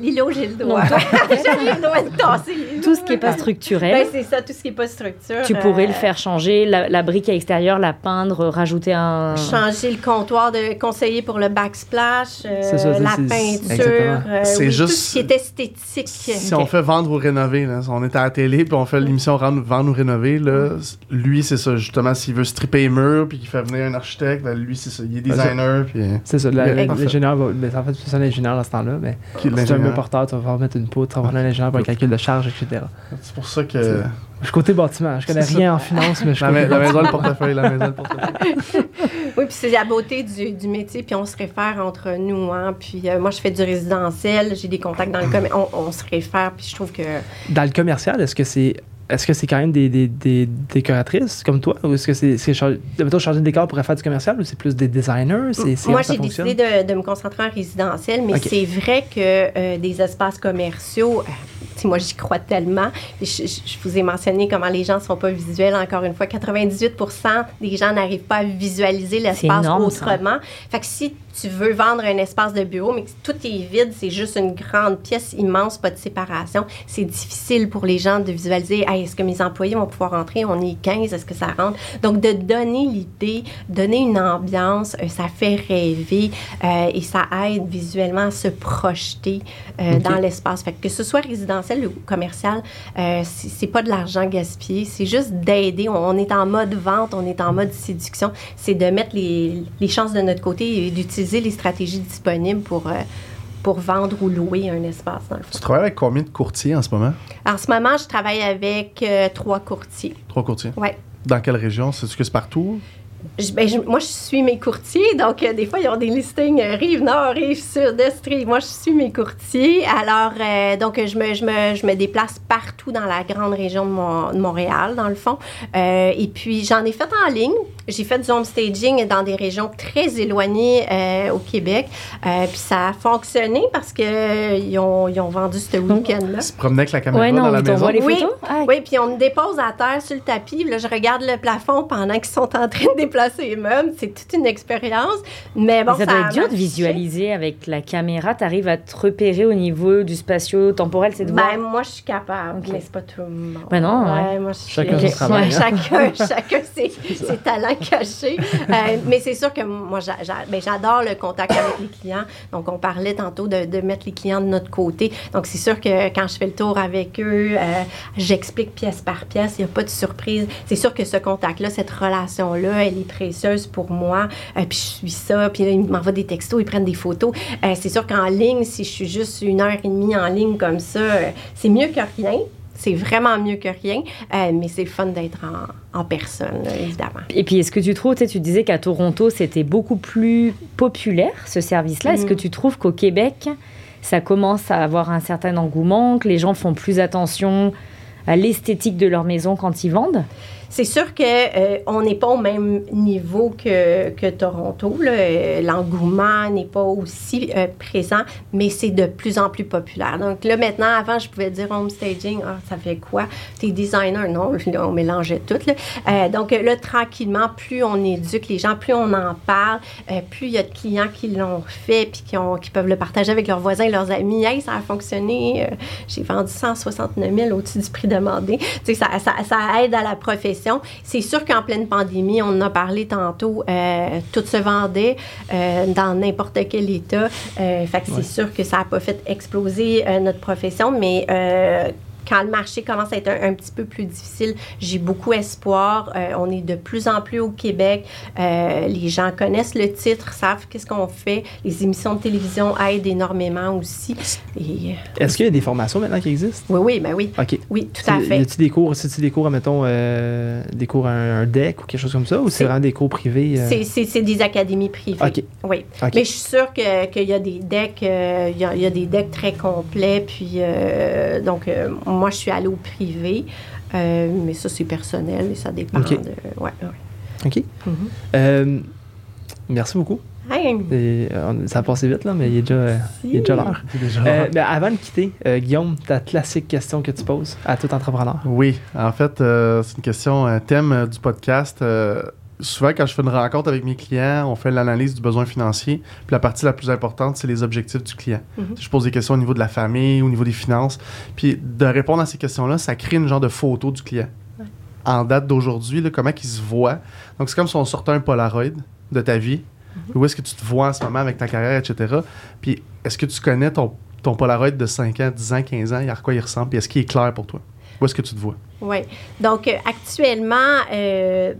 Speaker 2: l'îlot, j'ai le droit. j'ai le droit de tasser l'îlot.
Speaker 3: Tout ce qui n'est pas structurel.
Speaker 2: Ben, c'est ça, tout ce qui n'est pas structure.
Speaker 3: tu pourrais le faire changer, la, la brique à l'extérieur, la peindre, rajouter un.
Speaker 2: Changer le comptoir de conseiller pour le backsplash, euh,
Speaker 1: C'est ça,
Speaker 2: la peinture, euh,
Speaker 4: C'est
Speaker 2: oui,
Speaker 4: juste-
Speaker 2: tout ce qui est esthétique.
Speaker 4: Si on fait vendre ou rénover, là, on est à la télé puis on fait l'émission Rendre- Vendre rénover, là, lui, c'est ça, justement, s'il veut stripper les murs puis qu'il fait venir un architecte, ben, lui, c'est ça, il est
Speaker 1: Ben,
Speaker 4: designer puis euh,
Speaker 1: C'est ça, l'ingénieur va. ben, en fait, c'est ça l'ingénieur dans ce temps-là, mais si tu es un
Speaker 4: l'ingénieur.
Speaker 1: porteur, tu vas pouvoir mettre une poutre, tu vas avoir un ingénieur pour le calcul de charge, etc.
Speaker 4: C'est pour ça que.
Speaker 1: Je suis côté bâtiment, je connais rien en finance, mais je suis
Speaker 4: La, maison, le portefeuille, la maison, le portefeuille.
Speaker 2: Oui, puis c'est la beauté du, du métier, puis on se réfère entre nous. Hein, puis euh, moi, je fais du résidentiel, j'ai des contacts dans le commerce, on, on se réfère, puis je trouve que
Speaker 1: Dans le commercial, est-ce que c'est. Est-ce que c'est quand même des, des, des décoratrices comme toi? Ou est-ce que c'est. c'est char- mettons, changer de décor pour faire du commercial ou c'est plus des designers? C'est, c'est
Speaker 2: Moi,
Speaker 1: comment ça
Speaker 2: j'ai décidé de, de me concentrer en résidentiel, mais c'est vrai que euh, des espaces commerciaux, euh, moi, j'y crois tellement. Je, je- je vous ai mentionné comment les gens ne sont pas visuels. Encore une fois, 98% des gens n'arrivent pas à visualiser l'espace
Speaker 3: ça.
Speaker 2: autrement. Fait que si tu veux vendre un espace de bureau, mais que tout est vide, c'est juste une grande pièce immense, pas de séparation, c'est difficile pour les gens de visualiser Hey, est-ce que mes employés vont pouvoir rentrer? On est 15, est-ce que ça rentre? Donc, de donner l'idée, donner une ambiance, euh, ça fait rêver euh, et ça aide visuellement à se projeter euh, dans l'espace. Fait que, que ce soit résidentiel ou commercial, euh, c'est pas de l'argent gaspillé, c'est juste d'aider. On, on est en mode vente, on est en mode séduction. C'est de mettre les, les chances de notre côté et d'utiliser les stratégies disponibles pour, euh, pour vendre ou louer un espace, dans le fond.
Speaker 4: Tu travailles avec combien de courtiers en ce moment?
Speaker 2: En ce moment, je travaille avec euh, trois courtiers.
Speaker 4: Trois courtiers.
Speaker 2: Ouais.
Speaker 4: Dans quelle région? C'est-tu que c'est partout?
Speaker 2: Ben, moi, je suis mes courtiers, donc euh, des fois, ils ont des listings euh, rive nord, rive sud, est. Moi, je suis mes courtiers. Alors, euh, donc, je me, je, me, je me déplace partout dans la grande région de, Mon- de Montréal, dans le fond. Et puis, j'en ai fait en ligne. J'ai fait du home staging dans des régions très éloignées euh, au Québec. Euh, puis, ça a fonctionné parce qu'ils ont, ils ont vendu ce week-end-là.
Speaker 4: Tu te promenais avec la caméra
Speaker 3: Ouais,
Speaker 4: dans la
Speaker 3: ils
Speaker 4: maison?
Speaker 3: les
Speaker 2: Oui.
Speaker 3: Ah,
Speaker 2: Oui, puis on me dépose à terre sur le tapis. Là, je regarde le plafond pendant qu'ils sont en train de déplacer les meubles. C'est toute une expérience. Mais bon,
Speaker 3: Mais ça doit être dur de visualiser avec la caméra. Tu arrives à te repérer au niveau du spatio-temporel, c'est de voir?
Speaker 2: Ben, moi, je suis capable,
Speaker 3: Ok.
Speaker 2: mais c'est pas tout le monde.
Speaker 3: Ben non, ouais.
Speaker 2: moi, je suis-
Speaker 1: Chacun
Speaker 3: son
Speaker 2: Ok.
Speaker 1: travail,
Speaker 2: Ouais,
Speaker 1: hein.
Speaker 2: chacun, chacun ses, ses talents cachés. Euh, mais c'est sûr que moi, ben, j'adore le contact avec les clients. Donc, on parlait tantôt de, mettre les clients de notre côté. Donc, c'est sûr que quand je fais le tour avec eux, euh, j'explique pièce par pièce. Il n'y a pas de surprise. C'est sûr que ce contact-là, cette relation-là, elle est précieuse pour moi. Euh, puis, je suis ça. Puis, ils m'envoient des textos, ils prennent des photos. Euh, c'est sûr qu'en ligne, si je suis juste une heure et demie en ligne comme ça, c'est mieux que rien. C'est vraiment mieux que rien, euh, mais c'est le fun d'être en, en personne, là, évidemment.
Speaker 3: Et puis, est-ce que tu trouves, tu sais, tu disais qu'à Toronto, c'était beaucoup plus populaire, ce service-là. Est-ce que tu trouves qu'au Québec, ça commence à avoir un certain engouement, que les gens font plus attention à l'esthétique de leur maison quand ils vendent?
Speaker 2: C'est sûr que euh, on n'est pas au même niveau que, que Toronto. Euh, L'engouement n'est pas aussi euh, présent, mais c'est de plus en plus populaire. Donc là, maintenant, avant, je pouvais dire home staging, ah, ça fait quoi? T'es designer? Non, on mélangeait tout. Euh, donc là, tranquillement, plus on éduque les gens, plus on en parle, plus il y a de clients qui l'ont fait puis qui, ont, qui peuvent le partager avec leurs voisins, leurs amis. Hey, ça a fonctionné. J'ai vendu 169 000 au-dessus du prix demandé. Ça, ça, ça aide à la profession. C'est sûr qu'en pleine pandémie, on en a parlé tantôt, euh, tout se vendait euh, dans n'importe quel état. Euh, fait que
Speaker 1: Ouais.
Speaker 2: c'est sûr que ça n'a pas fait exploser notre profession, mais quand le marché commence à être un, un petit peu plus difficile, j'ai beaucoup espoir. Euh, on est de plus en plus au Québec. Euh, les gens connaissent le titre, savent qu'est-ce qu'on fait. Les émissions de télévision aident énormément aussi. Et, euh,
Speaker 1: Est-ce qu'il y a des formations maintenant qui existent?
Speaker 2: oui, oui, ben oui.
Speaker 1: OK.
Speaker 2: Oui, tout à
Speaker 1: Y
Speaker 2: fait.
Speaker 1: a-t-il des cours, c'est-tu des cours, mettons, euh, des cours à un, un deck ou quelque chose comme ça, ou c'est vraiment des cours privés?
Speaker 2: C'est- des académies privées.
Speaker 1: OK.
Speaker 2: Oui.
Speaker 1: OK.
Speaker 2: Mais je suis sûre que- qu'il y a des decks, il y a- y, des decks très complets. Puis, euh, donc, moi, je suis allée au privé. Euh, mais ça, c'est personnel et ça dépend
Speaker 1: OK.
Speaker 2: de. Ouais, ouais.
Speaker 1: OK.
Speaker 2: Mhm.
Speaker 1: Euh, merci beaucoup.
Speaker 2: Hey,
Speaker 1: Et, euh, ça a passé vite, là, mais il est déjà, est déjà l'heure. Euh, ben, avant de quitter, euh, Guillaume, ta classique question que tu poses à tout entrepreneur.
Speaker 4: Oui, en fait, euh, c'est une question, un thème du podcast. Souvent, quand je fais une rencontre avec mes clients, on fait l'analyse du besoin financier. Puis la partie la plus importante, c'est les objectifs du client.
Speaker 2: Mhm.
Speaker 4: Je pose des questions au niveau de la famille, au niveau des finances. Puis de répondre à ces questions-là, ça crée une genre de photo du client. En date d'aujourd'hui, comment il se voit. Donc, c'est comme si on sortait un Polaroid de ta vie. Où est-ce que tu te vois en ce moment avec ta carrière, etc. Puis, est-ce que tu connais ton, ton Polaroid de 5 ans, 10 ans, 15 ans? À quoi il ressemble? Puis, est-ce qu'il est clair pour toi? Où est-ce que tu te vois?
Speaker 2: Oui. Donc, euh, actuellement, euh,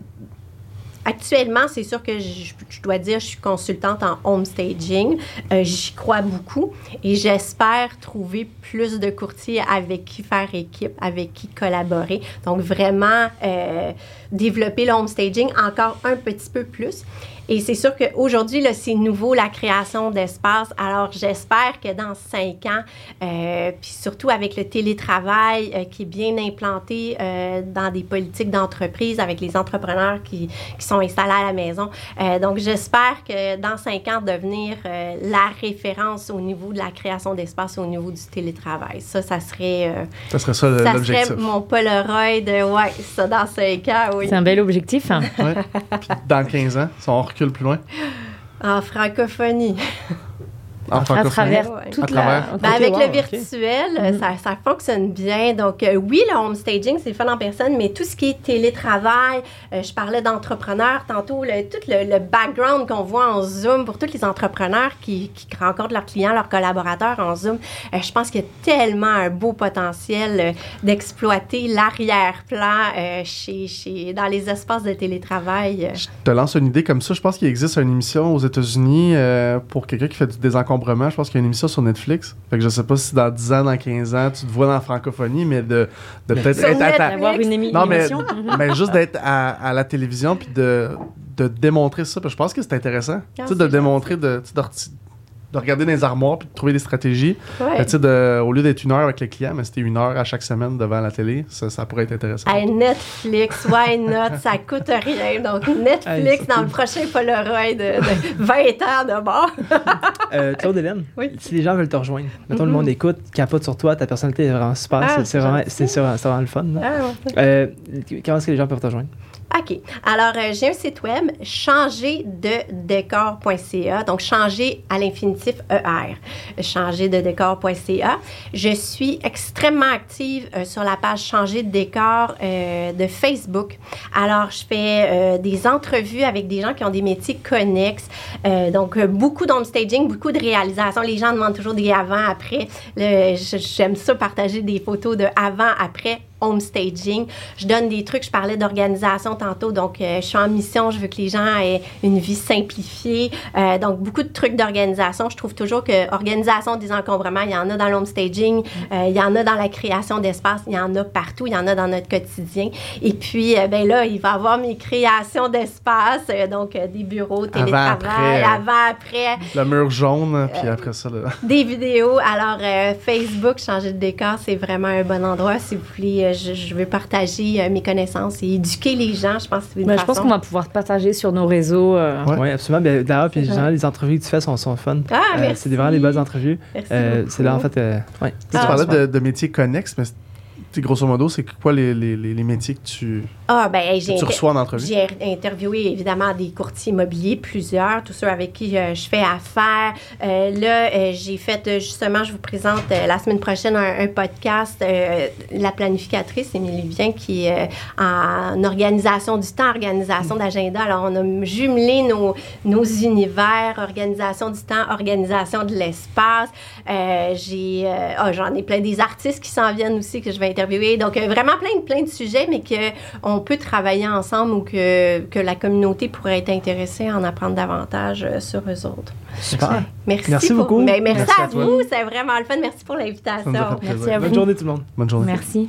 Speaker 2: actuellement, c'est sûr que je, dois dire, je suis consultante en home staging. Euh, J'y crois beaucoup et j'espère trouver plus de courtiers avec qui faire équipe, avec qui collaborer. Donc, vraiment euh, développer le home staging encore un petit peu plus. Et c'est sûr qu'aujourd'hui, là, c'est nouveau, la création d'espace. Alors, j'espère que dans cinq ans, euh, puis surtout avec le télétravail euh, qui est bien implanté euh, dans des politiques d'entreprise avec les entrepreneurs qui, qui sont installés à la maison. Euh, donc, j'espère que dans cinq ans, devenir euh, la référence au niveau de la création d'espace, au niveau du télétravail. Ça, ça serait, euh,
Speaker 4: Ça serait ça
Speaker 2: ça
Speaker 4: l'objectif.
Speaker 2: serait mon Polaroid. ouais, ça, dans cinq ans, oui.
Speaker 3: C'est un bel objectif. hein.
Speaker 4: Ouais. Puis dans 15 ans, si on recule plus loin,
Speaker 2: En francophonie.
Speaker 4: en
Speaker 3: à travers
Speaker 2: Ouais.
Speaker 3: toute
Speaker 4: À
Speaker 3: la.
Speaker 4: travers?
Speaker 2: Ben, avec
Speaker 3: wow,
Speaker 2: le virtuel, euh, ça, ça fonctionne bien. Donc, euh, oui, le home staging, c'est le fun en personne, mais tout ce qui est télétravail, euh, je parlais d'entrepreneurs tantôt, le- tout le, le background qu'on voit en Zoom pour tous les entrepreneurs qui, qui rencontrent leurs clients, leurs collaborateurs en Zoom, euh, je pense qu'il y a tellement un beau potentiel euh, d'exploiter l'arrière-plan euh, chez, chez, dans les espaces de télétravail.
Speaker 4: Je te lance une idée comme ça. Je pense qu'il existe une émission aux États-Unis euh, pour quelqu'un qui fait du désencombrement. Je pense qu'il y a une émission sur Netflix. Fait que je sais pas si dans 10 ans, dans 15 ans, tu te vois dans la francophonie, mais de, de peut-être être à ta-
Speaker 3: une émi-
Speaker 4: Non, mais,
Speaker 3: émission.
Speaker 4: Mais juste d'être à, à la télévision puis de, de démontrer ça. Parce que je pense que c'est intéressant. tu sais, de démontrer, de, de regarder dans les armoires puis de trouver des stratégies.
Speaker 2: Ouais.
Speaker 4: Sais, de- au lieu d'être une heure avec le client, mais c'était une heure à chaque semaine devant la télé, ça, ça pourrait être intéressant.
Speaker 2: Hey, Netflix, why not? Ça coûte rien. Donc, Netflix
Speaker 1: Hey,
Speaker 2: dans
Speaker 1: cool.
Speaker 2: le prochain Polaroid de, de 20 ans de bord.
Speaker 1: Euh, Claude Hélène,
Speaker 2: Oui.
Speaker 1: si les gens veulent te rejoindre, mettons le
Speaker 2: Mhm.
Speaker 1: monde écoute, capote sur toi, ta personnalité est vraiment super,
Speaker 2: Ah,
Speaker 1: c'est- vraiment, vraiment, vraiment le fun.
Speaker 2: Ah, ouais.
Speaker 1: Euh, comment est-ce que les gens peuvent te rejoindre?
Speaker 2: OK. Alors, euh, j'ai un site web, changerdedécor.ca. Donc, changer à l'infinitif ER. Changerdedécor.ca. Je suis extrêmement active euh, sur la page Changer de décor euh, de Facebook. Alors, je fais des entrevues avec des gens qui ont des métiers connexes. Donc, beaucoup d'homestaging, beaucoup de réalisation. Les gens demandent toujours des avant-après. J'aime ça, partager des photos de avant-après home staging. Je donne des trucs. Je parlais d'organisation tantôt. Donc, euh, je suis en mission. Je veux que les gens aient une vie simplifiée. Euh, donc, beaucoup de trucs d'organisation. Je trouve toujours que organisation des encombrements, il y en a dans l'home staging, euh, il y en a dans la création d'espace, il y en a partout, il y en a dans notre quotidien. Et puis, ben là, il va y avoir mes créations d'espace, donc des bureaux, télétravail,
Speaker 4: après, euh,
Speaker 2: avant, après,
Speaker 4: Le mur jaune, puis après ça, là.
Speaker 2: des vidéos. Alors, Facebook, changer de décor, c'est vraiment un bon endroit. Si vous voulez, je, je veux partager euh, mes connaissances et éduquer les gens. Je pense que c'est une
Speaker 3: Ben, je pense qu'on va pouvoir partager sur nos réseaux. euh,
Speaker 4: Ouais.
Speaker 1: Oui, absolument. Ben, D'ailleurs, puis généralement, les entrevues que tu fais sont, sont fun.
Speaker 2: Ah,
Speaker 1: Euh,
Speaker 2: merci.
Speaker 1: c'est des- vraiment des bonnes entrevues.
Speaker 2: Merci
Speaker 1: Euh,
Speaker 2: beaucoup.
Speaker 1: c'est là, en fait. euh, ouais,
Speaker 4: Tu
Speaker 2: Ah,
Speaker 4: parlais de, de métiers connexes, mais grosso modo, c'est quoi les, les, les, métiers que tu,
Speaker 2: Ah, ben,
Speaker 4: que tu reçois en entrevue?
Speaker 2: J'ai interviewé évidemment des courtiers immobiliers, plusieurs, tous ceux avec qui euh, je fais affaire. Euh, là, euh, j'ai fait euh, justement, je vous présente la semaine prochaine un, un podcast, la planificatrice Émilie Vien, qui est en organisation du temps, organisation d'agenda. Alors, on a jumelé nos, nos univers, organisation du temps, organisation de l'espace. J'ai, ah, j'en ai plein des artistes qui s'en viennent aussi que je vais interviewer. Donc, euh, vraiment plein de, plein de sujets, mais qu'on peut travailler ensemble ou que, que la communauté pourrait être intéressée à en apprendre davantage euh, sur eux autres.
Speaker 1: Super.
Speaker 2: Merci,
Speaker 1: Merci
Speaker 2: pour-
Speaker 1: beaucoup.
Speaker 2: Ben, merci,
Speaker 4: Merci
Speaker 2: à,
Speaker 4: à
Speaker 2: vous, c'est vraiment le fun. Merci pour l'invitation.
Speaker 3: Merci à vous.
Speaker 1: Bonne journée tout le monde.
Speaker 4: Bonne journée.
Speaker 3: Merci.